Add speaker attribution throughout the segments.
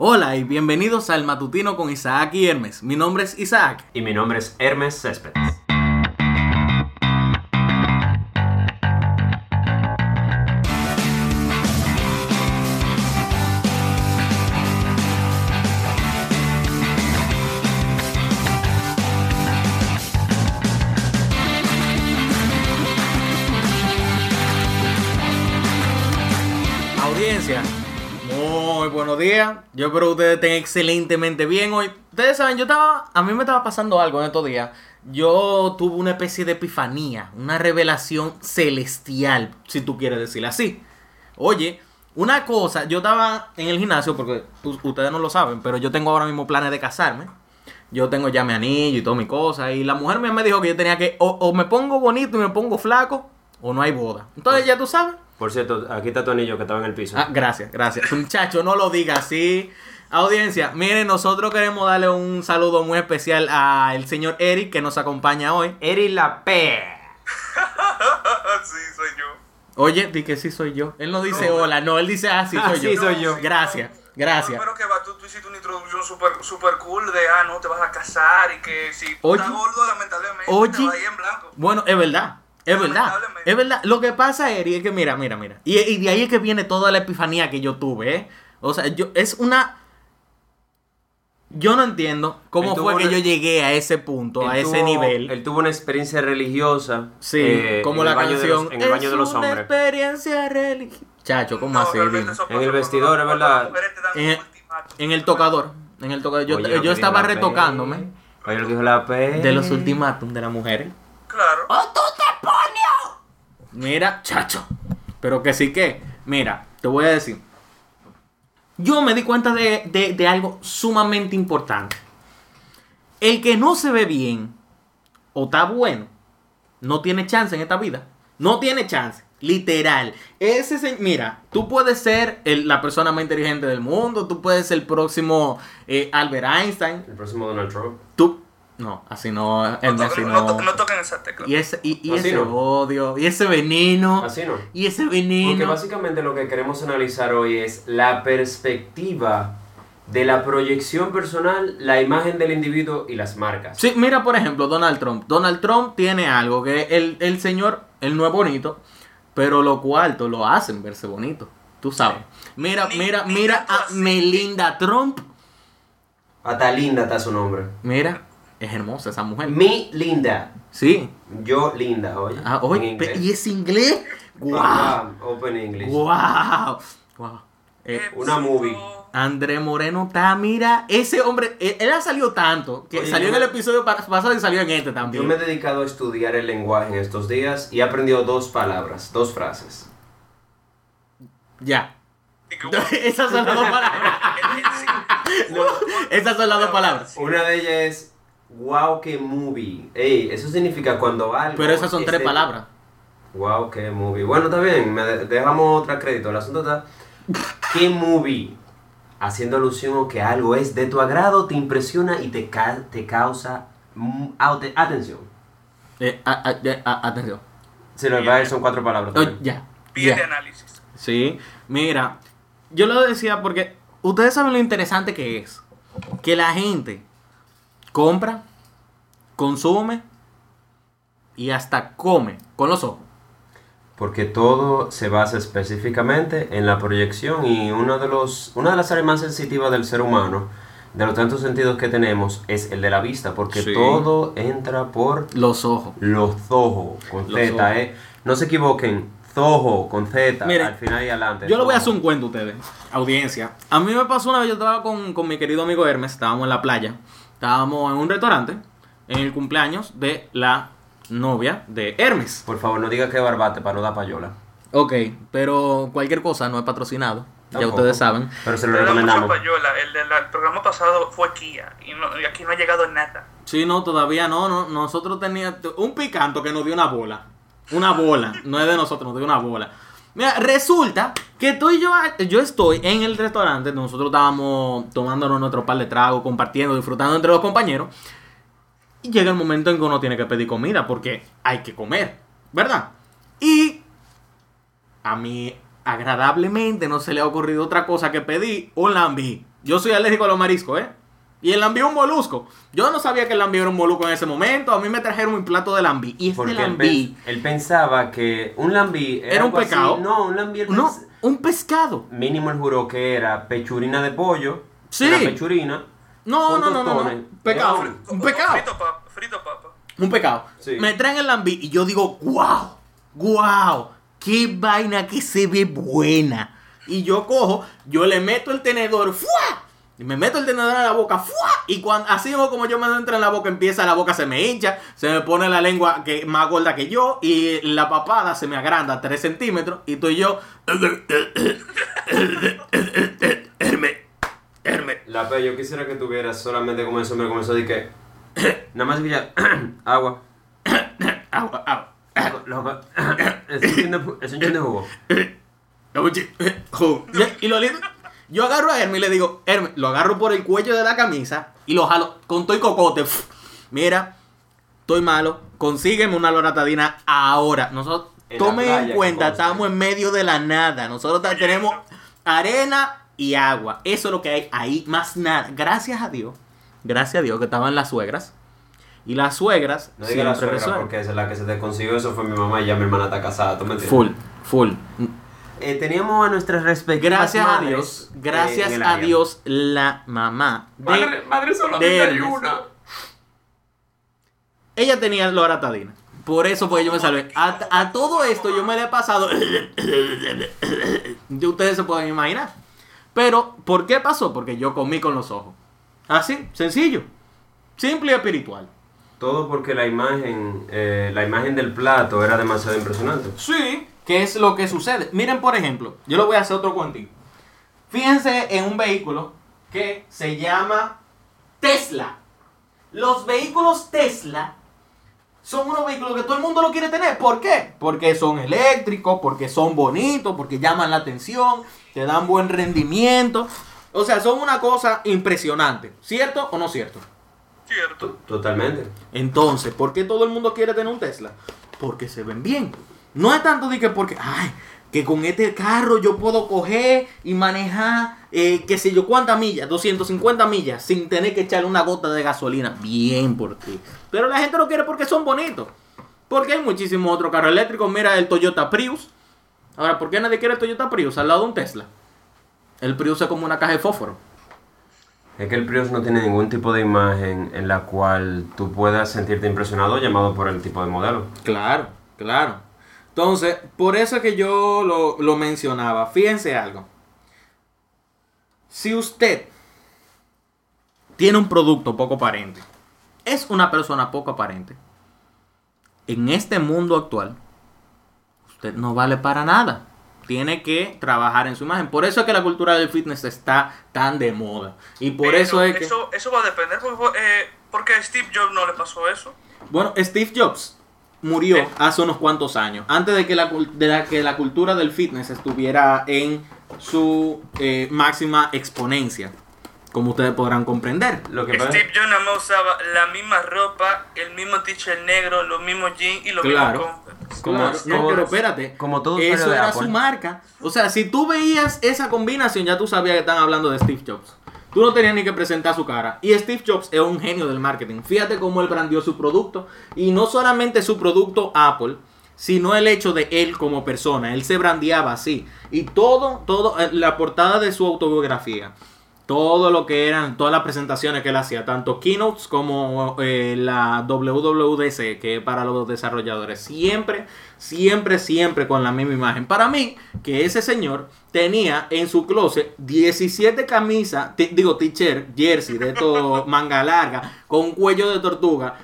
Speaker 1: Hola y bienvenidos al Matutino con Isaac y Hermes. Mi nombre es Isaac.
Speaker 2: Y mi nombre es Hermes Céspedes.
Speaker 1: Yo espero que ustedes estén excelentemente bien hoy. Ustedes saben, yo estaba, a mí me estaba pasando algo en estos días. Yo tuve una especie de epifanía, una revelación celestial, si tú quieres decirlo así. Oye, una cosa, yo estaba en el gimnasio, porque ustedes no lo saben, pero yo tengo ahora mismo planes de casarme. Yo tengo ya mi anillo y toda mi cosa. Y la mujer mía me dijo que yo tenía que, o, o me pongo bonito y me pongo flaco, o no hay boda. Entonces ya tú sabes.
Speaker 2: Por cierto, aquí está tu anillo que estaba en el piso.
Speaker 1: Ah, gracias, gracias. Muchacho, no lo diga así. Audiencia, miren, nosotros queremos darle un saludo muy especial al señor Eric que nos acompaña hoy.
Speaker 2: Eri la P.
Speaker 3: sí, soy yo.
Speaker 1: Oye, di que sí soy yo. Él no dice hola, no, él dice ah, sí soy yo.
Speaker 2: Sí, soy yo.
Speaker 1: Gracias, gracias.
Speaker 3: Pero que va, tú, tú hiciste una introducción súper super cool de, ah, no, te vas a casar y que si tú
Speaker 1: Oye.
Speaker 3: estás gordo, lamentablemente,
Speaker 1: Oye.
Speaker 3: te vas a ir en blanco.
Speaker 1: Bueno, es verdad. Es verdad, es verdad. Lo que pasa, Eric, es que mira, mira, mira. Y, y de ahí es que viene toda la epifanía que yo tuve, ¿eh? O sea, yo, es una... Yo no entiendo cómo fue que
Speaker 2: una-
Speaker 1: yo llegué a ese punto, a ese
Speaker 2: tuvo-
Speaker 1: nivel.
Speaker 2: Él tuvo una experiencia religiosa.
Speaker 1: Sí,
Speaker 2: eh,
Speaker 1: como la
Speaker 2: de los-
Speaker 1: canción.
Speaker 2: en el baño de los
Speaker 1: es una
Speaker 2: hombres.
Speaker 1: experiencia religiosa. Chacho, ¿cómo
Speaker 3: No,
Speaker 1: así?
Speaker 2: En el vestidor, es verdad.
Speaker 1: En, el tocador. En el tocador. Yo,
Speaker 2: Oye,
Speaker 1: estaba retocándome
Speaker 2: Oye, lo que dijo la P.
Speaker 1: de los ultimátum de las mujeres.
Speaker 3: Claro.
Speaker 1: Mira, chacho. Pero que sí que. Mira, te voy a decir. Yo me di cuenta de, de- de algo sumamente importante. El que no se ve bien o está bueno, no tiene chance en esta vida. No tiene chance. Literal. Ese se- mira, tú puedes ser el- la persona más inteligente del mundo. Tú puedes ser el próximo eh, Albert Einstein.
Speaker 2: El próximo Donald Trump.
Speaker 1: Tú. No, así no.
Speaker 3: No,
Speaker 1: el-
Speaker 3: toquen-
Speaker 1: así
Speaker 3: no
Speaker 1: no.
Speaker 3: to- no toquen esa tecla.
Speaker 1: Y ese, y, y ese
Speaker 2: no.
Speaker 1: odio. Y ese veneno.
Speaker 2: Así no.
Speaker 1: Y ese
Speaker 2: Porque
Speaker 1: veneno.
Speaker 2: básicamente lo que queremos analizar hoy es la perspectiva de la proyección personal, la imagen del individuo y las marcas.
Speaker 1: Sí, mira por ejemplo Donald Trump. Donald Trump tiene algo que el, el señor, él no es bonito, pero lo cuarto lo hacen verse bonito. Tú sabes. Mira,
Speaker 3: Ni-
Speaker 1: mira,
Speaker 3: ni
Speaker 1: mira a. Melinda Trump.
Speaker 2: Hasta linda está su nombre.
Speaker 1: Mira, es hermosa esa mujer.
Speaker 2: Mi linda.
Speaker 1: Sí.
Speaker 2: Yo linda, oye.
Speaker 1: Ah,
Speaker 2: en
Speaker 1: oye, ¿y es inglés? ¡Wow!
Speaker 2: Ah, Open English.
Speaker 1: ¡Wow! ¡Wow! Eh,
Speaker 2: una movie.
Speaker 1: André Moreno está, mira, ese hombre, él, él ha salido tanto, que
Speaker 2: Oye,
Speaker 1: salió
Speaker 2: yo
Speaker 1: en el episodio pa- pasado y salió en este
Speaker 2: Yo
Speaker 1: también.
Speaker 2: me he dedicado a estudiar el lenguaje en estos días y he aprendido dos palabras, dos frases.
Speaker 1: Ya. Esas son las dos palabras. Esas son las dos palabras.
Speaker 2: Una de ellas es wow que movie. Ey, eso significa cuando algo.
Speaker 1: Pero esas son tres palabras.
Speaker 2: Wow que movie. Bueno, está bien, me dejamos otra crédito. El asunto está qué movie. Haciendo alusión a que algo es de tu agrado, te impresiona y te, ca- te causa atención.
Speaker 1: Eh, a- a- ya, a- atención.
Speaker 2: Si lo que son cuatro palabras.
Speaker 1: Oh, ya.
Speaker 3: Pie de análisis.
Speaker 1: Sí. Mira, yo lo decía porque ustedes saben lo interesante que es. Que la gente compra, consume y hasta come con los ojos.
Speaker 2: Porque todo se basa específicamente en la proyección y uno de los, una de las áreas más sensitivas del ser humano, de los tantos sentidos que tenemos, es el de la vista, porque
Speaker 1: Sí.
Speaker 2: todo entra por
Speaker 1: Los ojos.
Speaker 2: los ojos, con
Speaker 1: Los
Speaker 2: Z,
Speaker 1: ojos.
Speaker 2: ¿eh? No se equivoquen, zojo, con Z,
Speaker 1: Miren,
Speaker 2: al final y adelante.
Speaker 1: Yo le voy a hacer un cuento a ustedes, audiencia. A mí me pasó una vez, yo estaba con, con mi querido amigo Hermes, estábamos en la playa, estábamos en un restaurante, en el cumpleaños de la novia de Hermes.
Speaker 2: Por favor, no diga que barbate para no dar payola.
Speaker 1: Ok, pero cualquier cosa no es patrocinado, ya ustedes saben.
Speaker 2: Pero se lo
Speaker 3: Pero da mucha
Speaker 2: recomendamos.
Speaker 3: payola. El del el programa pasado fue Kia. Y, no- y aquí no ha llegado nada.
Speaker 1: Sí, no, todavía no, no. Nosotros teníamos un picanto que nos dio una bola. Una bola. no es de nosotros, nos dio una bola. Mira, resulta que tú y yo, yo estoy en el restaurante, nosotros estábamos tomándonos nuestro par de tragos, compartiendo, disfrutando entre los compañeros. Y llega el momento en que uno tiene que pedir comida porque hay que comer, ¿verdad? Y a mí agradablemente no se le ha ocurrido otra cosa que pedir un lambí. Yo soy alérgico a los mariscos, ¿eh? Y el lambí es un molusco. Yo no sabía que el lambí era un molusco en ese momento. A mí me trajeron un plato de lambí. Y este
Speaker 2: Porque él,
Speaker 1: lambí...
Speaker 2: él pensaba que un lambí
Speaker 1: Era un
Speaker 2: así-
Speaker 1: pecado.
Speaker 2: No, un lambí
Speaker 1: No, un pescado.
Speaker 2: mínimo él juró que era pechurina de pollo.
Speaker 1: Sí.
Speaker 2: Era pechurina.
Speaker 1: No, no, no, no, no. Pecado.
Speaker 2: Era
Speaker 1: Un pecado.
Speaker 3: Frito papa, frito papa.
Speaker 1: Un pecado.
Speaker 2: Sí.
Speaker 1: Me traen el lambí y yo digo, wow, wow, qué vaina que se ve buena. Y yo cojo, yo le meto el tenedor, ¡fua! Y me meto el tenedor en la boca, ¡fua! Y cuando, así como yo me entro en la boca, empieza la boca se me hincha, se me pone la lengua que más gorda que yo y la papada se me agranda 3 centímetros y estoy yo, Herme, Herme,
Speaker 2: La pe, yo quisiera que tuvieras solamente como eso me comenzó de que. Nada más que ya. agua.
Speaker 1: agua, agua.
Speaker 2: Loco. Es un chin de jugo.
Speaker 1: Y lo lindo, yo agarro a Hermes y le digo, Hermes, lo agarro por el cuello de la camisa y lo jalo con todo y cocote. Mira, estoy malo, consígueme una loratadina ahora. Nosotros,
Speaker 2: En
Speaker 1: tomen en cuenta, estamos en medio de la nada. Nosotros tenemos arena y agua. Eso es lo que hay ahí, más nada. Gracias a Dios, gracias a Dios que estaban las suegras. Y las suegras
Speaker 2: No digas la suegra
Speaker 1: resuelven.
Speaker 2: porque esa es la que se te consiguió. Eso fue mi mamá y ya mi hermana está casada. ¿Tú me entiendes?
Speaker 1: Full, full.
Speaker 2: Eh, teníamos a nuestras respectivas
Speaker 1: Gracias a
Speaker 2: madres,
Speaker 1: Dios,
Speaker 2: eh,
Speaker 1: gracias
Speaker 2: en el
Speaker 1: a
Speaker 2: área.
Speaker 1: Dios, la mamá de,
Speaker 2: Madre, madre
Speaker 1: de Hermes. ella tenía loratadina. Por eso pues yo me salvé. A, a todo esto yo me le he pasado. Y Ustedes se pueden imaginar. Pero, ¿por qué pasó? Porque yo comí con los ojos. Así, sencillo. Simple y espiritual.
Speaker 2: Todo porque la imagen, eh, la imagen del plato era demasiado impresionante.
Speaker 1: Sí. ¿Qué es lo que sucede? Miren, por ejemplo, yo le voy a hacer otro cuentito. Fíjense en un vehículo que se llama Tesla. Los vehículos Tesla son unos vehículos que todo el mundo lo quiere tener. ¿Por qué? Porque son eléctricos, porque son bonitos, porque llaman la atención, te dan buen rendimiento. O sea, son una cosa impresionante. ¿Cierto o no cierto?
Speaker 3: Cierto.
Speaker 2: Totalmente.
Speaker 1: Entonces, ¿por qué todo el mundo quiere tener un Tesla? Porque se ven bien. No es tanto de que porque, ay, que con este carro yo puedo coger y manejar, eh, qué sé yo, cuántas millas, 250 millas, sin tener que echarle una gota de gasolina. Bien por ti. Pero la gente lo quiere porque son bonitos. Porque hay muchísimos otros carros eléctricos. Mira el Toyota Prius. Ahora, ¿por qué nadie quiere el Toyota Prius al lado de un Tesla? El Prius es como una caja de fósforo.
Speaker 2: Es que el Prius no tiene ningún tipo de imagen en la cual tú puedas sentirte impresionado llamado por el tipo de modelo.
Speaker 1: Claro, claro. Entonces, por eso es que yo lo, lo mencionaba. Fíjense algo. Si usted tiene un producto poco aparente, es una persona poco aparente, en este mundo actual, usted no vale para nada. Tiene que trabajar en su imagen. Por eso es que la cultura del fitness está tan de moda. Y por
Speaker 3: Pero
Speaker 1: eso es que...
Speaker 3: Eso, eso va a depender, porque, eh, porque a Steve Jobs no le pasó eso.
Speaker 1: Bueno, Steve Jobs murió
Speaker 3: Sí.
Speaker 1: hace unos cuantos años, antes de que la, de la- que la cultura del fitness estuviera en su eh, máxima exponencia, como ustedes podrán comprender.
Speaker 2: Lo que
Speaker 3: Steve Jobs usaba la misma ropa, el mismo t-shirt negro, los mismos jeans y los
Speaker 1: Claro.
Speaker 3: mismos Converse.
Speaker 2: Como-
Speaker 1: Claro, no,
Speaker 2: como-
Speaker 1: pero espérate.
Speaker 2: como todo
Speaker 1: Eso era su marca. O sea, si tú veías esa combinación, ya tú sabías que estaban hablando de Steve Jobs. Tú no tenías ni que presentar su cara. Y Steve Jobs es un genio del marketing. Fíjate cómo él brandió su producto. Y no solamente su producto Apple, sino el hecho de él como persona. Él se brandeaba así. Y todo, todo, eh, la portada de su autobiografía. Todo lo que eran, todas las presentaciones que él hacía, tanto keynotes como eh, la WWDC, que es para los desarrolladores, siempre, siempre, siempre con la misma imagen. Para mí, que ese señor tenía en su closet 17 camisas, digo t-shirt, jersey, de todo, manga larga, con cuello de tortuga,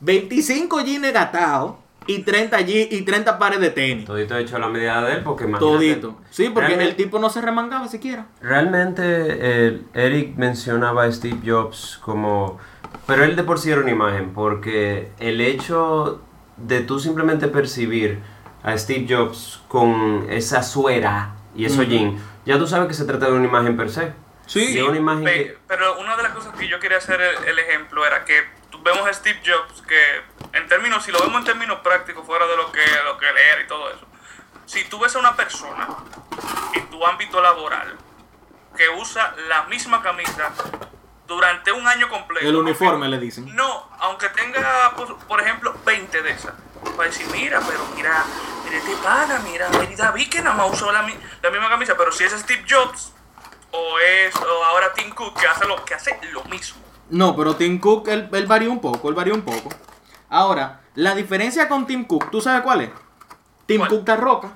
Speaker 1: 25 jeans gatados y 30, je- y 30 pares de tenis.
Speaker 2: Todito hecho a la medida de él porque imagínate.
Speaker 1: Todito. Sí, porque
Speaker 2: Realmente-
Speaker 1: el tipo no se remangaba siquiera.
Speaker 2: Realmente eh, Eric mencionaba a Steve Jobs como... Pero él de por sí era una imagen, porque el hecho de tú simplemente percibir a Steve Jobs con esa suera y esos
Speaker 1: Ujú.
Speaker 2: jeans, ya tú sabes que se trata de una imagen per se.
Speaker 1: Sí.
Speaker 2: Una imagen
Speaker 3: Pe-
Speaker 2: que...
Speaker 3: Pero una de las cosas que yo quería hacer el, el ejemplo era que vemos a Steve Jobs que en términos, si lo vemos en términos prácticos, fuera de lo que, lo que leer y todo eso, si tú ves a una persona en tu ámbito laboral que usa la misma camisa durante un año completo.
Speaker 1: El uniforme
Speaker 3: Aunque-
Speaker 1: le dicen.
Speaker 3: No, aunque tenga, por, por ejemplo, 20 de esas. Para decir, mira, pero mira, mira este pana, mira, mira David que nada más usó la, la misma camisa, pero si es Steve Jobs o es o ahora Tim Cook que hace lo, que hace lo mismo.
Speaker 1: No, pero Tim Cook, él, él varía un poco, él varía un poco. Ahora, la diferencia con Tim Cook, ¿tú sabes cuál es? Tim
Speaker 3: ¿Cuál?
Speaker 1: Cook está roca.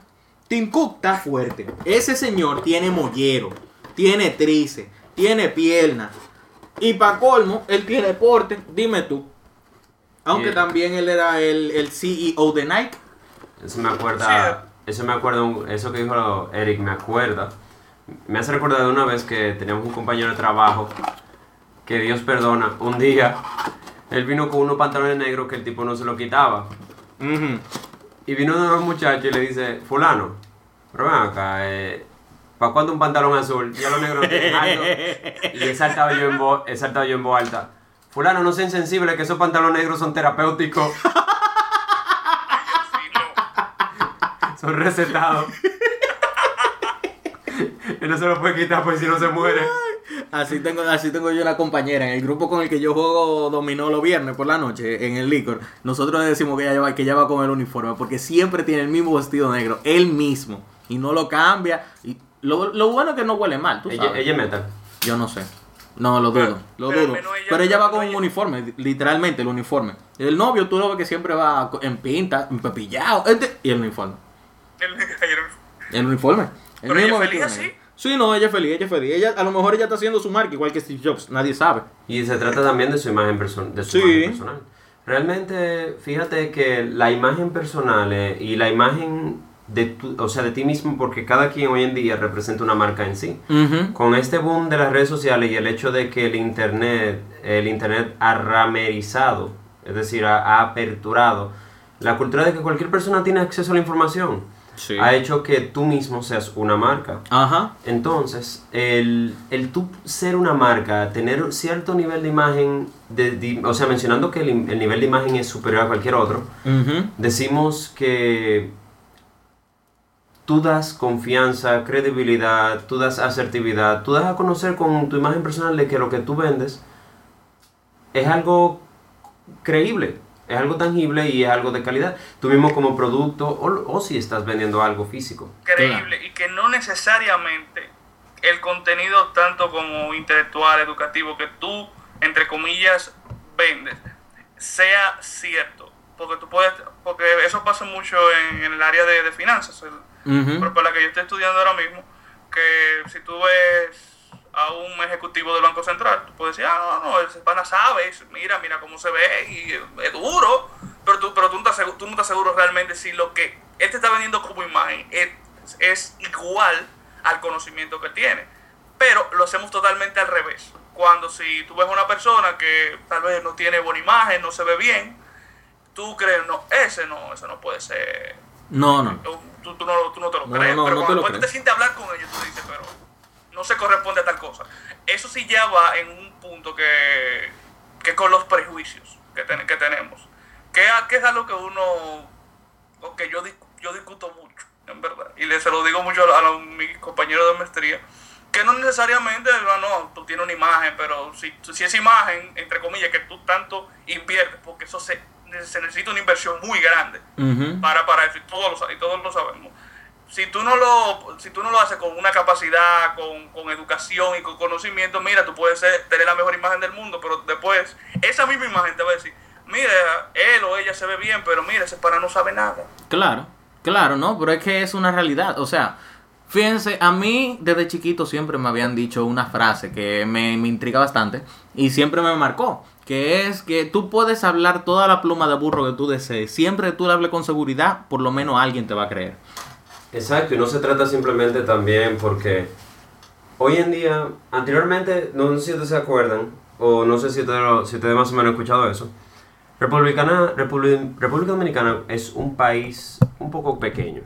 Speaker 1: Tim Cook está fuerte. Ese señor tiene mollero, tiene trice, tiene pierna. Y para colmo, él tiene porte. Dime tú. Aunque
Speaker 2: Yeah.
Speaker 1: también él era el, el CEO de Nike.
Speaker 2: Eso me acuerda, eso me acuerda, eso que dijo Eric me acuerda. Me hace recordar de una vez que teníamos un compañero de trabajo, que Dios perdona, un día él vino con unos pantalones negros que el tipo no se lo quitaba. Y vino uno de los muchachos y le dice, fulano, pero ven acá, eh, ¿para cuándo un pantalón azul? Ya los negros. Y he saltado yo en voz, he saltado yo en voz alta. Fulano, no sea insensible que esos pantalones negros son terapéuticos, son recetados. y no se los puede quitar pues si no se muere.
Speaker 1: Así tengo, así tengo yo una compañera en el grupo con el que yo juego dominó los viernes por la noche en el licor. Nosotros le decimos que ella va, que ella va con el uniforme porque siempre tiene el mismo vestido negro, él mismo y no lo cambia. Y lo, lo bueno es que no huele mal, tú sabes.
Speaker 2: ella es metal.
Speaker 1: Yo no sé. No, lo dudo, lo
Speaker 3: pero
Speaker 1: dudo.
Speaker 3: ella-
Speaker 1: pero ella va con un
Speaker 3: ella-
Speaker 1: uniforme, literalmente el uniforme. El novio tú lo ves que siempre va en pinta, en pepillado, este, y el uniforme.
Speaker 3: El- ayer-
Speaker 1: El uniforme. El
Speaker 3: Pero
Speaker 1: mismo
Speaker 3: feliz así.
Speaker 1: Sí, no, ella es feliz, ella es feliz. Ella, a lo mejor ella está haciendo su marca igual que Steve Jobs, nadie sabe.
Speaker 2: Y se trata también de su imagen, person- de su
Speaker 1: Sí.
Speaker 2: imagen personal. Realmente, fíjate que la imagen personal eh, y la imagen de tu, o sea, de ti mismo, porque cada quien hoy en día representa una marca en sí.
Speaker 1: Ujú.
Speaker 2: Con este boom de las redes sociales y el hecho de que el internet, el internet ha ramerizado, es decir, ha, ha aperturado la cultura de que cualquier persona tiene acceso a la información,
Speaker 1: Sí.
Speaker 2: ha hecho que tú mismo seas una marca.
Speaker 1: Ajá.
Speaker 2: Entonces, el, el tú ser una marca, tener cierto nivel de imagen, de, de- o sea, mencionando que el, el nivel de imagen es superior a cualquier otro, decimos que tú das confianza, credibilidad, tú das asertividad, tú das a conocer con tu imagen personal de que lo que tú vendes es algo creíble, es algo tangible y es algo de calidad. Tú mismo como producto o, o si estás vendiendo algo físico.
Speaker 3: creíble y que no necesariamente el contenido tanto como intelectual, educativo que tú, entre comillas, vendes, sea cierto. Porque tú puedes, porque eso pasa mucho en, en el área de, de finanzas, el- por, por la que yo estoy estudiando ahora mismo, que si tú ves a un ejecutivo del Banco Central, tú puedes decir, ah, no, no, ese pana sabe, mira, mira cómo se ve, y es duro, pero tú, pero tú, no estás seguro, tú no estás seguro realmente si lo que él te está vendiendo como imagen es, es igual al conocimiento que él tiene. Pero lo hacemos totalmente al revés. Cuando si tú ves a una persona que tal vez no tiene buena imagen, no se ve bien, tú crees, no, ese no, ese no puede ser
Speaker 1: No, no.
Speaker 3: tú, tú no, tú no te lo crees,
Speaker 1: no,
Speaker 3: pero
Speaker 1: te
Speaker 3: cuando
Speaker 1: lo
Speaker 3: te
Speaker 1: crees.
Speaker 3: sientes a hablar con ellos, tú dices, pero no se corresponde a tal cosa. Eso sí ya va en un punto que, que con los prejuicios que, ten- que tenemos, que, que es algo que uno, o que yo, yo discuto mucho, en verdad, y le, se lo digo mucho a, los- mis compañeros de maestría, que no necesariamente, no, no, tú tienes una imagen, pero si, si esa imagen, entre comillas, que tú tanto inviertes, porque eso se, se necesita una inversión muy grande, para, para eso, y todos lo, y todos lo sabemos. Si tú, no lo, si tú no lo haces con una capacidad, con, con educación y con conocimiento, mira, tú puedes ser- tener la mejor imagen del mundo, pero después esa misma imagen te va a decir, mira, él o ella se ve bien, pero mira, ese para no sabe nada.
Speaker 1: Claro, claro, no, pero es que es una realidad. O sea, fíjense, a mí desde chiquito siempre me habían dicho una frase que me, me intriga bastante y siempre me marcó. Que es que tú puedes hablar toda la pluma de burro que tú desees. Siempre que tú le hables con seguridad, por lo menos alguien te va a creer.
Speaker 2: Exacto, y no se trata simplemente también porque hoy en día, anteriormente, no sé si ustedes se acuerdan, o no sé si ustedes, si ustedes más o menos han escuchado eso, Republicana, República, República Dominicana es un país un poco pequeño.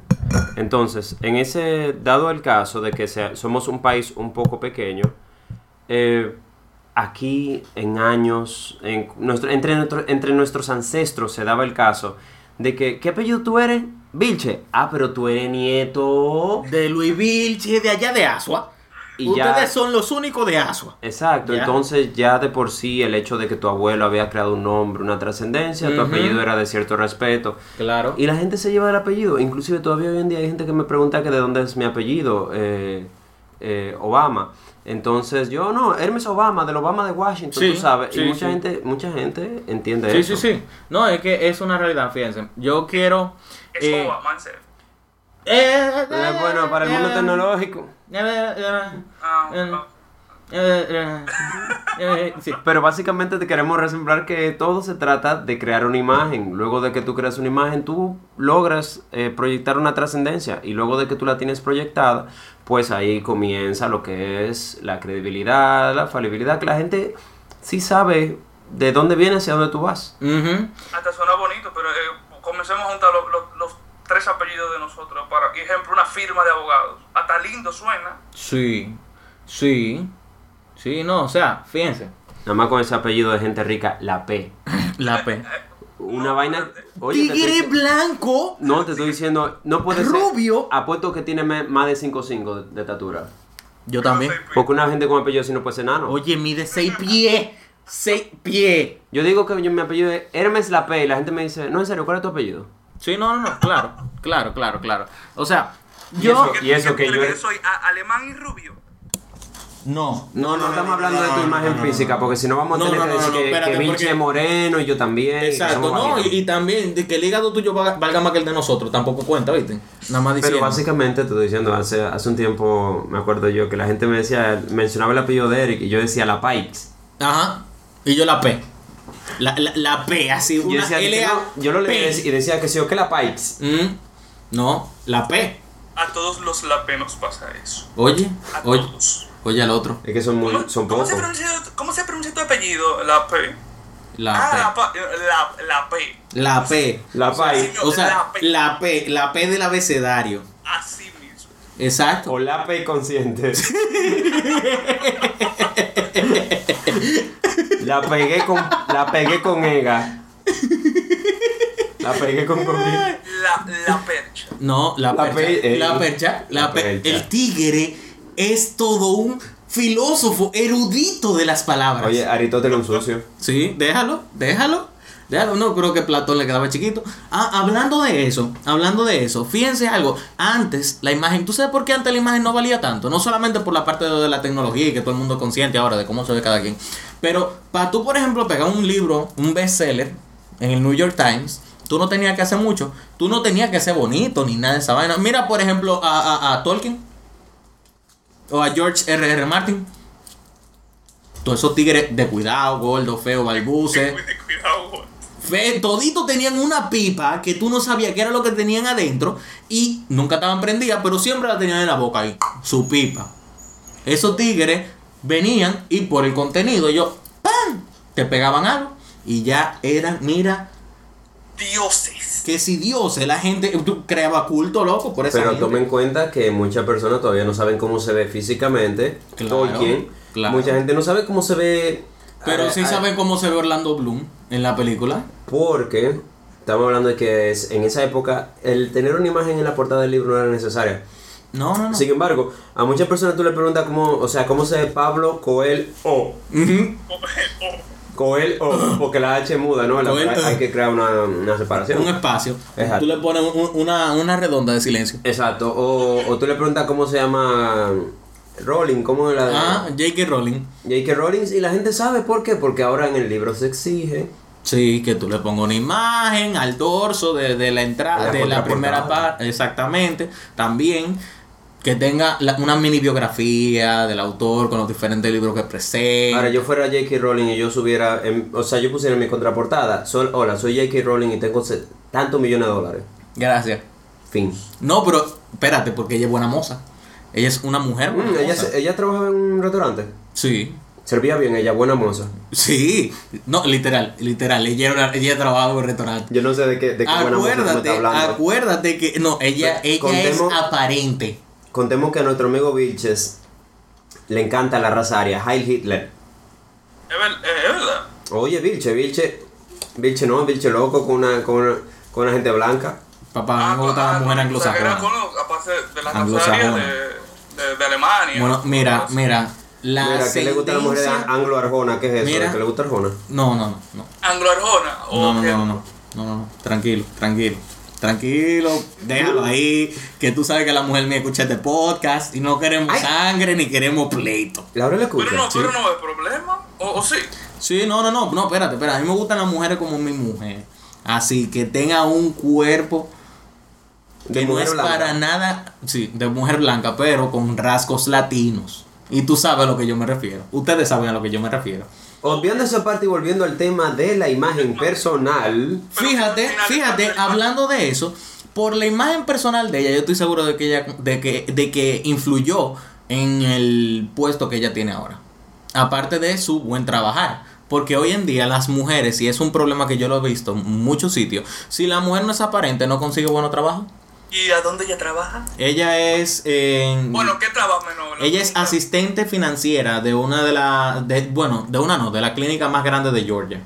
Speaker 2: Entonces, en ese, dado el caso de que sea- somos un país un poco pequeño, eh, aquí en años, en nuestro, entre, entre nuestros ancestros se daba el caso de que, ¿qué apellido tú eres? Vilche. Ah, pero tú eres nieto.
Speaker 1: De Luis Vilche, de allá de Asua.
Speaker 2: Y
Speaker 1: Ustedes
Speaker 2: ya-
Speaker 1: son los únicos de Asua.
Speaker 2: Exacto,
Speaker 1: Ya.
Speaker 2: entonces ya de por sí el hecho de que tu abuelo había creado un nombre, una trascendencia, tu apellido era de cierto respeto.
Speaker 1: Claro.
Speaker 2: Y la gente se lleva el apellido, inclusive todavía hoy en día hay gente que me pregunta que de dónde es mi apellido, eh, eh, Obama. Entonces yo no, Hermes Obama, del Obama de Washington,
Speaker 1: Sí,
Speaker 2: tú sabes.
Speaker 1: sí,
Speaker 2: y mucha
Speaker 1: sí.
Speaker 2: gente, mucha gente entiende
Speaker 1: Sí,
Speaker 2: eso.
Speaker 1: sí, sí. No, es que es una realidad, fíjense. Yo quiero...
Speaker 3: Es
Speaker 1: eh,
Speaker 3: Obama, en serio.
Speaker 1: eh,
Speaker 2: Eh, bueno, para el mundo
Speaker 1: eh,
Speaker 2: tecnológico.
Speaker 1: eh, eh,
Speaker 3: Ah,
Speaker 1: eh, eh, eh, eh, sí.
Speaker 2: Pero básicamente te queremos resembrar que todo se trata de crear una imagen. Luego de que tú creas una imagen, tú logras eh, proyectar una trascendencia. Y luego de que tú la tienes proyectada, pues ahí comienza lo que es la credibilidad, la falibilidad, que la gente sí sabe de dónde vienes y a dónde tú vas.
Speaker 3: Hasta suena bonito, pero eh, comencemos a juntar los, los- los tres apellidos de nosotros. Para ejemplo, una firma de abogados. Hasta lindo suena.
Speaker 1: Sí, sí, sí, no, o sea, fíjense.
Speaker 2: Nada más con ese apellido de gente rica, la P.
Speaker 1: La P.
Speaker 2: Una vaina... Oye, te
Speaker 1: Tigre blanco.
Speaker 2: No, te estoy diciendo, no puede ser...
Speaker 1: Rubio.
Speaker 2: Apuesto que tiene me- más de 5'5 de, de estatura.
Speaker 1: Yo también.
Speaker 2: Porque una gente con apellido así no puede ser nano.
Speaker 1: Oye, mide seis pies. Seis pies.
Speaker 2: Yo digo que yo, mi apellido es Hermes Lape y la gente me dice, no, en serio, ¿cuál es tu apellido?
Speaker 1: Sí, no, no, no, claro, claro, claro, claro. O sea,
Speaker 2: Y
Speaker 1: yo...
Speaker 2: eso- y eso que yo-
Speaker 3: soy a- alemán y rubio.
Speaker 1: No.
Speaker 2: No, no, estamos hablando de tu imagen física,
Speaker 1: no.
Speaker 2: porque si no vamos a
Speaker 1: No,
Speaker 2: tener
Speaker 1: no,
Speaker 2: que decir
Speaker 1: no,
Speaker 2: que,
Speaker 1: espérate,
Speaker 2: que Vince
Speaker 1: porque-
Speaker 2: es moreno y yo también.
Speaker 1: Exacto, no, y, y también de que el hígado tuyo valga, más que el de nosotros, tampoco cuenta, ¿viste? Nada más diciendo.
Speaker 2: Pero básicamente te estoy diciendo, hace, hace un tiempo me acuerdo yo que la gente me decía, mencionaba el apellido de Eric y yo decía la Pikes.
Speaker 1: Ajá. Y yo la P. La, la, la P, así,
Speaker 2: Y yo,
Speaker 1: una
Speaker 2: decía,
Speaker 1: L
Speaker 2: no, yo lo leía y decía que sí o que la Pikes.
Speaker 1: Mm, No, la P.
Speaker 3: A todos los lapenos pasa eso.
Speaker 1: Oye,
Speaker 3: A
Speaker 1: oye,
Speaker 3: todos.
Speaker 1: Oye al otro.
Speaker 2: Es que son, muy,
Speaker 3: ¿Cómo,
Speaker 2: son
Speaker 3: cómo
Speaker 2: pocos.
Speaker 3: se pronuncia, ¿Cómo se pronuncia tu apellido? La P.
Speaker 1: La
Speaker 3: ah,
Speaker 1: P.
Speaker 3: la, pa- la, la P.
Speaker 1: La P.
Speaker 2: La
Speaker 3: señor,
Speaker 1: O sea,
Speaker 3: la P.
Speaker 1: la P, la P del abecedario.
Speaker 3: Así mismo.
Speaker 1: Exacto.
Speaker 2: O la P consciente. la pegué con la pegué con Ega. La pegué con.
Speaker 3: La, la percha.
Speaker 1: No, la,
Speaker 2: La
Speaker 1: percha.
Speaker 2: pe- eh,
Speaker 1: la percha. La
Speaker 2: la
Speaker 1: pe-
Speaker 2: percha.
Speaker 1: El tigre es todo un filósofo erudito de las palabras.
Speaker 2: Oye, Aristóteles un sucio.
Speaker 1: Sí, déjalo, déjalo. Déjalo, no creo que Platón le quedaba chiquito. Ah, hablando de eso, hablando de eso, fíjense algo. Antes, la imagen, ¿tú sabes por qué antes la imagen no valía tanto? No solamente por la parte de, de la tecnología y que todo el mundo es consciente ahora de cómo se ve cada quien. Pero para tú, por ejemplo, pegar un libro, un bestseller, en el New York Times, tú no tenías que hacer mucho. Tú no tenías que ser bonito ni nada de esa vaina. Mira, por ejemplo, a, a, a Tolkien o a George R.R. R. Martin. Todos esos tigres de cuidado, gordo, feo, balbuce.
Speaker 3: Cuidado.
Speaker 1: Fe, toditos tenían una pipa que tú no sabías qué era lo que tenían adentro y nunca estaban prendidas, pero siempre la tenían en la boca ahí, su pipa. Esos tigres venían y por el contenido ellos ¡pam! te pegaban algo y ya eran, mira,
Speaker 3: Dioses.
Speaker 1: que si Dios, la gente tú creaba culto loco por esa
Speaker 2: Pero
Speaker 1: gente.
Speaker 2: tomen en cuenta que muchas personas todavía no saben cómo se ve físicamente.
Speaker 1: Claro,
Speaker 2: Tolkien.
Speaker 1: claro.
Speaker 2: Mucha gente no sabe cómo se ve.
Speaker 1: Pero
Speaker 2: eh,
Speaker 1: sí
Speaker 2: eh,
Speaker 1: saben cómo se ve Orlando Bloom en la película.
Speaker 2: Porque estamos hablando de que es- en esa época el tener una imagen en la portada del libro no era necesaria.
Speaker 1: No, no, no.
Speaker 2: Sin embargo, a muchas personas tú le preguntas cómo, o sea, cómo se ve Pablo Coel O. Coel O, porque la H muda, ¿no? La-
Speaker 1: Coel,
Speaker 2: hay, que crear una, una separación.
Speaker 1: Un espacio.
Speaker 2: Exacto.
Speaker 1: Tú le pones un- una, una redonda de silencio.
Speaker 2: Exacto. O, o tú le preguntas cómo se llama Rowling, cómo es la de
Speaker 1: Ah, J.K. Rowling.
Speaker 2: J.K. Rowling y la gente sabe por qué, porque ahora en el libro se exige.
Speaker 1: Sí, que tú le pongas una imagen al dorso de, de la entrada, de la primera parte, exactamente. También que tenga la- una mini biografía del autor con los diferentes libros que presenta.
Speaker 2: Ahora yo fuera J.K. Rowling y yo subiera, en- o sea, yo pusiera en mi contraportada, hola, soy J.K. Rowling y tengo tantos millones de dólares.
Speaker 1: Gracias.
Speaker 2: Fin.
Speaker 1: No, pero espérate, porque ella es buena moza. Ella es una mujer buena
Speaker 2: Mm, ella,
Speaker 1: moza.
Speaker 2: ella trabajaba en un restaurante.
Speaker 1: Sí.
Speaker 2: Servía bien, ella buena moza.
Speaker 1: Sí. No, literal, literal. Ella, era ella trabajaba en un restaurante.
Speaker 2: Yo no sé de qué, de qué buena moza me
Speaker 1: Acuérdate,
Speaker 2: estás hablando.
Speaker 1: acuérdate que. No, ella, ella es aparente.
Speaker 2: Contemos que a nuestro amigo Vilches le encanta la raza aria, Heil Hitler.
Speaker 3: Es, ver- es verdad.
Speaker 2: Oye, Vilche, Vilche, Vilche no, Vilche loco con una, con una, con una gente blanca.
Speaker 1: Papá, a mí me gusta la
Speaker 3: ah,
Speaker 1: mujer
Speaker 3: no, era
Speaker 1: anglosajona.
Speaker 3: de la
Speaker 1: Anglosajona.
Speaker 3: raza aria de, de, de Alemania.
Speaker 1: Bueno, mira, mira. La
Speaker 2: Mira, ¿qué le gusta a la mujer anglo-arjona? ¿Qué es eso?
Speaker 1: Mira.
Speaker 2: ¿Qué le gusta Arjona?
Speaker 1: No, no, no, no.
Speaker 3: Anglo-Arjona.
Speaker 1: No, no, no, no, no, no, no, no. Tranquilo, tranquilo. Tranquilo, déjalo ahí, que tú sabes que la mujer me escucha este podcast y no queremos
Speaker 2: Ay.
Speaker 1: sangre ni queremos pleito.
Speaker 2: Laura le escucha.
Speaker 3: Pero no,
Speaker 1: Sí.
Speaker 3: pero no hay problema. O, o sí.
Speaker 1: Sí, no, no, no, no, espérate, espérate. A mí me gustan las mujeres como mi mujer. Así que tenga un cuerpo
Speaker 2: De
Speaker 1: que no
Speaker 2: mujer
Speaker 1: es
Speaker 2: blanca.
Speaker 1: para nada, sí, de mujer blanca, pero con rasgos latinos. Y tú sabes a lo que yo me refiero. Ustedes saben a lo que yo me refiero.
Speaker 2: Obviando esa parte y volviendo al tema de la imagen personal.
Speaker 1: Fíjate, fíjate, hablando de eso, por la imagen personal de ella, yo estoy seguro de que ella, de que, de que influyó en el puesto que ella tiene ahora. Aparte de su buen trabajar. Porque hoy en día las mujeres, y es un problema que yo lo he visto en muchos sitios, si la mujer no es aparente, no consigue buen trabajo.
Speaker 3: ¿Y a dónde ella trabaja?
Speaker 1: Ella es en...
Speaker 3: Bueno, ¿qué trabajo menor?
Speaker 1: Ella es asistente financiera de una de las... De, bueno, de una no, de la clínica más grande de Georgia.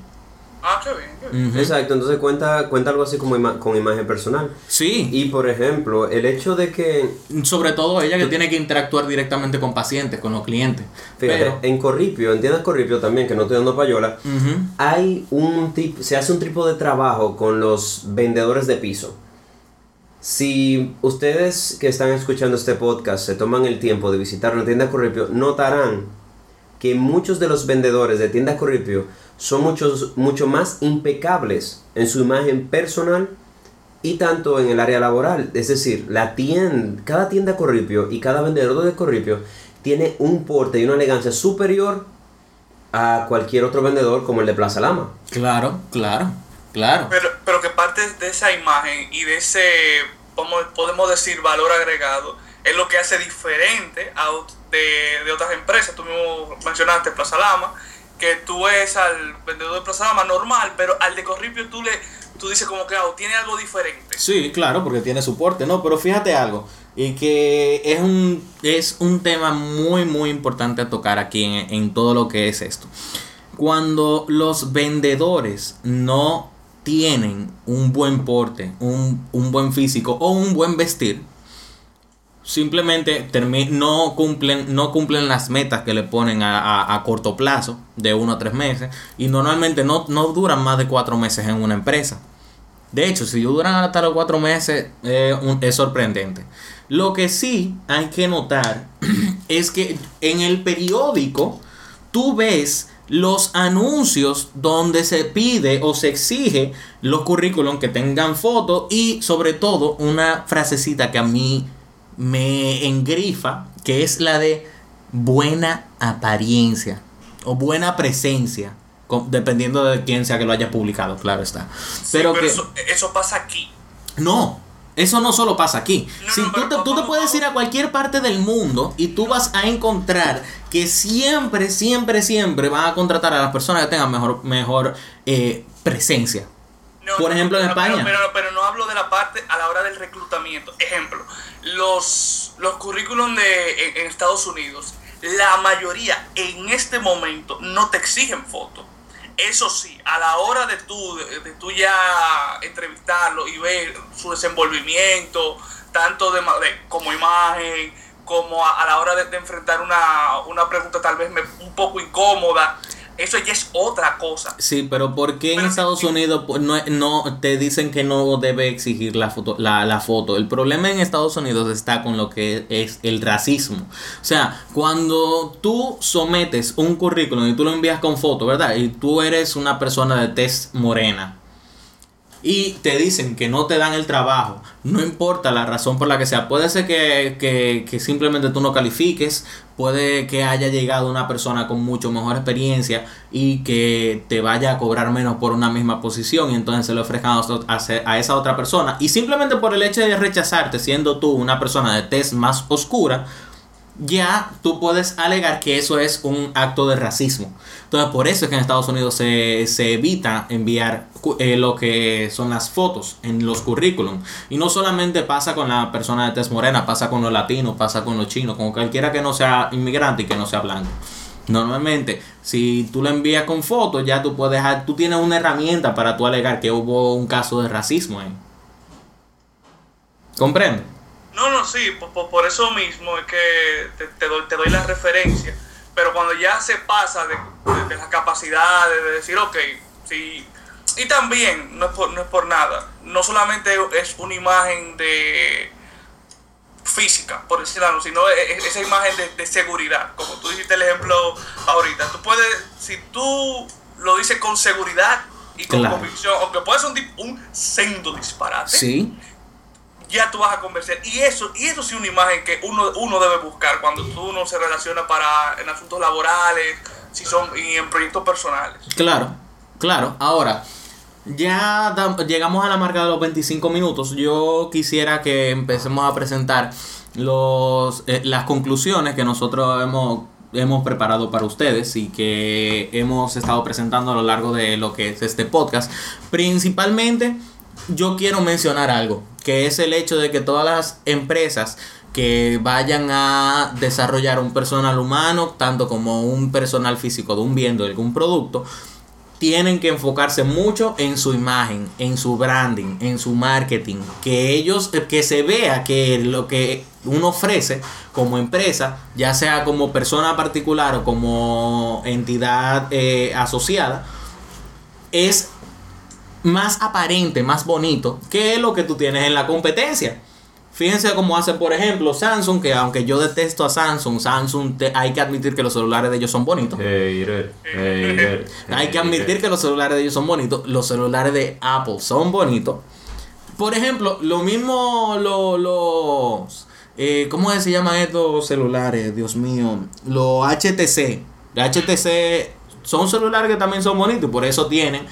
Speaker 3: Ah, qué bien. qué bien.
Speaker 2: Exacto, entonces cuenta, cuenta algo así como ima- con imagen personal.
Speaker 1: Sí,
Speaker 2: Y por ejemplo, el hecho de que,
Speaker 1: Sobre todo ella que tiene que interactuar directamente con pacientes, con los clientes.
Speaker 2: fíjate,
Speaker 1: Pero,
Speaker 2: en Corripio, en tiendas Corripio también, que no estoy dando payola, hay un tipo, se hace un tipo de trabajo con los vendedores de piso. Si ustedes que están escuchando este podcast se toman el tiempo de visitar una tienda Corripio, notarán que muchos de los vendedores de tiendas Corripio son muchos, mucho más impecables en su imagen personal y tanto en el área laboral. Es decir, la tienda, cada tienda Corripio y cada vendedor de Corripio tiene un porte y una elegancia superior a cualquier otro vendedor como el de Plaza Lama.
Speaker 1: claro, claro, claro.
Speaker 3: Pero, pero que de esa imagen y de ese, podemos decir, valor agregado, es lo que hace diferente a, de, de otras empresas. Tú mismo mencionaste Plaza Lama, que tú ves al vendedor de Plaza Lama normal, pero al de Corripio tú le tú dices como que ah, tiene algo diferente.
Speaker 1: Sí, claro, porque tiene soporte, ¿no? Pero fíjate algo, y que es un, es un tema muy, muy importante a tocar aquí en, en todo lo que es esto. Cuando los vendedores no tienen un buen porte, un, un buen físico o un buen vestir, simplemente no cumplen no cumplen las metas que le ponen a, a- a corto plazo de uno a tres meses y normalmente no, no duran más de cuatro meses en una empresa. De hecho si duran hasta los cuatro meses eh, es sorprendente. Lo que sí hay que notar es que en el periódico tú ves los anuncios donde se pide o se exige los currículum que tengan fotos y sobre todo una frasecita que a mí me engrifa, que es la de buena apariencia o buena presencia, dependiendo de quién sea que lo haya publicado, claro está.
Speaker 3: Sí,
Speaker 1: Pero, que
Speaker 3: eso, eso pasa aquí.
Speaker 1: no, eso no solo pasa aquí.
Speaker 3: No,
Speaker 1: si
Speaker 3: no,
Speaker 1: tú, te, tú te puedes ir a cualquier parte del mundo y tú vas a encontrar que siempre, siempre, siempre van a contratar a las personas que tengan mejor, mejor eh, presencia.
Speaker 3: No,
Speaker 1: Por ejemplo, en España.
Speaker 3: Pero, pero, pero no hablo de la parte a la hora del reclutamiento. Ejemplo, los, los currículum de, en, en Estados Unidos, la mayoría en este momento no te exigen fotos. Eso sí, a la hora de tú, de, tú ya entrevistarlo y ver su desenvolvimiento, tanto de, de- como imagen, como a, a la hora de, de enfrentar una, una pregunta tal vez me- un poco incómoda, eso ya es otra cosa.
Speaker 1: Sí, pero ¿por qué en Estados Unidos pues, no, no te dicen que no debe exigir la foto, la, la foto? El problema en Estados Unidos está con lo que es el racismo. O sea, cuando tú sometes un currículum y tú lo envías con foto, ¿verdad? Y tú eres una persona de tez morena. Y te dicen que no te dan el trabajo, no importa la razón por la que sea. Puede ser que, que, que simplemente tú no califiques, puede que haya llegado una persona con mucho mejor experiencia y que te vaya a cobrar menos por una misma posición y entonces se le ofrezcan a, a esa otra persona. Y simplemente por el hecho de rechazarte siendo tú una persona de tez más oscura, ya tú puedes alegar que eso es un acto de racismo. Entonces, por eso es que en Estados Unidos se, se evita enviar eh, lo que son las fotos en los currículum. Y no solamente pasa con la persona de tez morena, pasa con los latinos, pasa con los chinos, con cualquiera que no sea inmigrante y que no sea blanco. Normalmente, si tú lo envías con fotos, ya tú puedes, tú tienes una herramienta para tú alegar que hubo un caso de racismo ahí. ¿Comprende?
Speaker 3: No, no, sí, por, por- eso mismo es que te, te doy, te doy la referencia. Pero cuando ya se pasa de, de- de las capacidades, de decir, ok, sí. Y también, no es, por, no es por nada, no solamente es una imagen de física, por decirlo así, sino e- e- esa imagen de, de seguridad. Como tú dijiste el ejemplo ahorita. Tú puedes, si tú lo dices con seguridad y con
Speaker 1: Claro.
Speaker 3: convicción, aunque puede ser un, un sendo disparate
Speaker 1: Sí,
Speaker 3: ya tú vas a convencer. Y eso, y eso sí es una imagen que uno, uno debe buscar cuando uno se relaciona para en asuntos laborales, si son y en proyectos personales.
Speaker 1: claro, claro. Ahora, ya llegamos a la marca de los 25 minutos. Yo quisiera que empecemos a presentar los, eh, las conclusiones que nosotros hemos, hemos preparado para ustedes y que hemos estado presentando a lo largo de lo que es este podcast. Principalmente, yo quiero mencionar algo, que es el hecho de que todas las empresas que vayan a desarrollar un personal humano, tanto como un personal físico de un bien de algún producto, tienen que enfocarse mucho en su imagen, en su branding, en su marketing, que ellos, eh, que se vea que lo que uno ofrece como empresa, ya sea como persona particular o como entidad eh, asociada, es más aparente, más bonito que lo que tú tienes en la competencia. Fíjense cómo hace, por ejemplo, Samsung, que aunque yo detesto a Samsung, Samsung te- hay que admitir que los celulares de ellos son bonitos. Hay que admitir que los celulares de ellos son bonitos. Los celulares de Apple son bonitos. Por ejemplo, lo mismo lo- los... eh, ¿Cómo se llaman estos celulares? Dios mío. Los HTC. Los HTC son celulares que también son bonitos y por eso tienen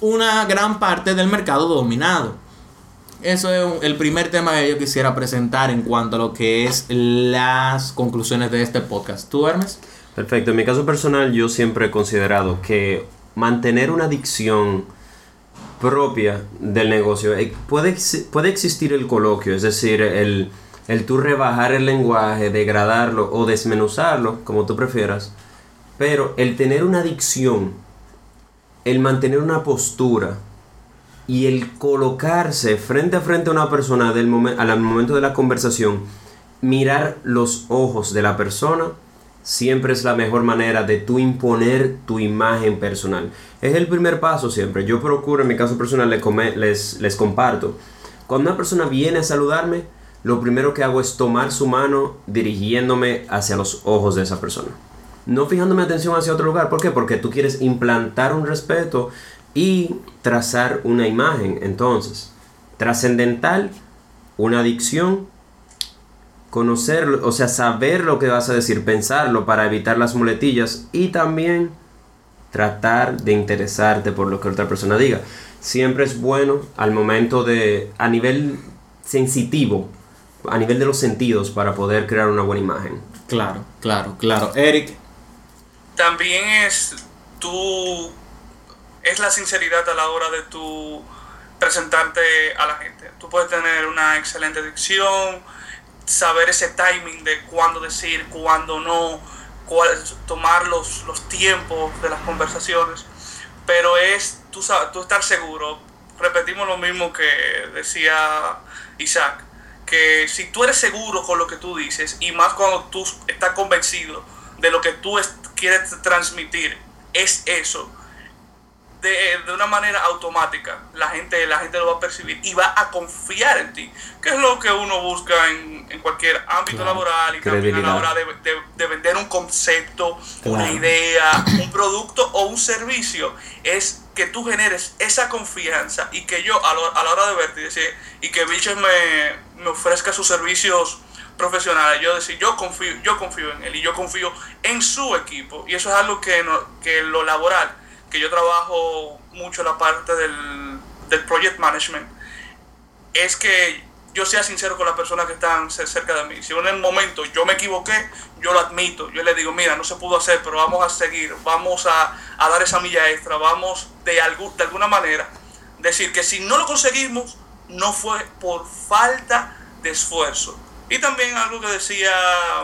Speaker 1: una gran parte del mercado dominado. Eso es el primer tema que yo quisiera presentar en cuanto a lo que es las conclusiones de este podcast. ¿Tú, Hermes?
Speaker 2: Perfecto, en mi caso personal yo siempre he considerado que mantener una adicción propia del negocio, eh, puede, puede existir el coloquio, es decir, el, el tú rebajar el lenguaje, degradarlo o desmenuzarlo, como tú prefieras, pero el tener una adicción, el mantener una postura y el colocarse frente a frente a una persona del momen- al momento de la conversación, mirar los ojos de la persona, siempre es la mejor manera de tú imponer tu imagen personal. Es el primer paso siempre. Yo procuro, en mi caso personal, les, les, les comparto. Cuando una persona viene a saludarme, lo primero que hago es tomar su mano dirigiéndome hacia los ojos de esa persona. No fijándome atención hacia otro lugar. ¿Por qué? Porque tú quieres implantar un respeto y trazar una imagen. Entonces, trascendental, una adicción, conocer, o sea, saber lo que vas a decir, pensarlo para evitar las muletillas y también tratar de interesarte por lo que otra persona diga. Siempre es bueno al momento de, a nivel sensitivo, a nivel de los sentidos, para poder crear una buena imagen.
Speaker 1: Claro, claro, claro. Eric,
Speaker 3: También es tú es la sinceridad a la hora de tú presentarte a la gente. Tú puedes tener una excelente dicción, saber ese timing de cuándo decir, cuándo no, cuál, tomar los, los tiempos de las conversaciones, pero es tú, tú estar seguro. Repetimos lo mismo que decía Isaac, que si tú eres seguro con lo que tú dices, y más cuando tú estás convencido de lo que tú quieres transmitir, es eso, de, de una manera automática la gente la gente lo va a percibir y va a confiar en ti que es lo que uno busca en, en cualquier ámbito
Speaker 1: Claro.
Speaker 3: laboral y también a la hora de, de- de vender un concepto una
Speaker 1: Claro.
Speaker 3: idea un producto o un servicio es que tú generes esa confianza y que yo a, lo- a la hora de verte y decir y que Biches me, me ofrezca sus servicios profesionales yo decir yo confío yo confío en él y yo confío en su equipo y eso es algo que no- que lo laboral que yo trabajo mucho la parte del, del project management, es que yo sea sincero con las personas que están cer- cerca de mí. Si en el momento yo me equivoqué, yo lo admito. Yo le digo, mira, no se pudo hacer, pero vamos a seguir, vamos a, a dar esa milla extra, vamos de, algu- de alguna manera decir que si no lo conseguimos, no fue por falta de esfuerzo. Y también algo que decía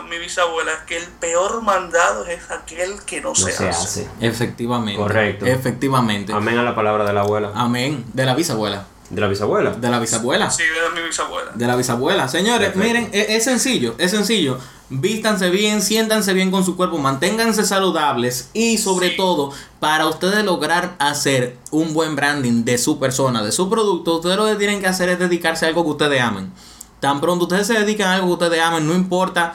Speaker 3: mi bisabuela, que el peor mandado es aquel que no,
Speaker 2: No
Speaker 3: se,
Speaker 2: se
Speaker 3: hace.
Speaker 2: hace.
Speaker 1: efectivamente.
Speaker 2: Correcto.
Speaker 1: Efectivamente.
Speaker 2: Amén a la palabra de la abuela.
Speaker 1: Amén. De la bisabuela.
Speaker 2: De la bisabuela.
Speaker 1: De la bisabuela.
Speaker 3: Sí, de mi bisabuela.
Speaker 1: De la bisabuela. Señores,
Speaker 2: Perfecto.
Speaker 1: miren, es, es sencillo, es sencillo. Vístanse bien, siéntanse bien con su cuerpo, manténganse saludables y sobre
Speaker 3: Sí.
Speaker 1: todo, para ustedes lograr hacer un buen branding de su persona, de su producto, ustedes lo que tienen que hacer es dedicarse a algo que ustedes amen. Tan pronto ustedes se dedican a algo que ustedes amen, no importa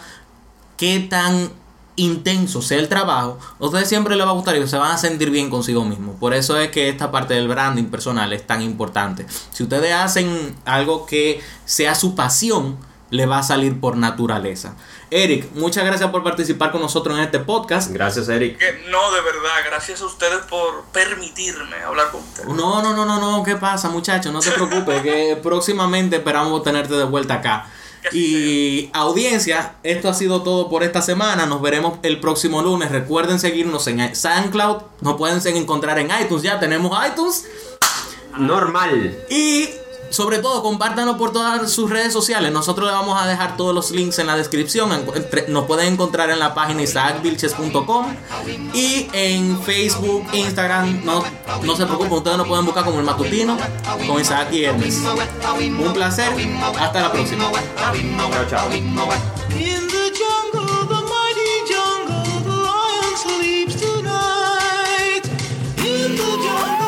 Speaker 1: qué tan intenso sea el trabajo, a ustedes siempre les va a gustar y se van a sentir bien consigo mismos. Por eso es que esta parte del branding personal es tan importante. Si ustedes hacen algo que sea su pasión, le va a salir por naturaleza. Eric, muchas gracias por participar con nosotros en este podcast.
Speaker 2: Gracias, Eric.
Speaker 3: Que no, de verdad, gracias a ustedes por permitirme hablar con ustedes.
Speaker 1: No, no, no, no, no, ¿qué pasa, muchachos? No te preocupes, que próximamente esperamos tenerte de vuelta acá. Y audiencia, esto ha sido todo por esta semana. Nos veremos el próximo lunes. Recuerden seguirnos en SoundCloud. Nos pueden encontrar en iTunes. Ya tenemos iTunes.
Speaker 2: Normal.
Speaker 1: Y sobre todo, compártanlo por todas sus redes sociales. Nosotros le vamos a dejar todos los links en la descripción. Nos pueden encontrar en la página isaacvilches.com y en Facebook, Instagram. No, no se preocupen, ustedes nos pueden buscar como el matutino con Isaac y Hermes. Un placer. Hasta la próxima.
Speaker 2: Chao, chao. sleeps tonight.
Speaker 4: In the jungle.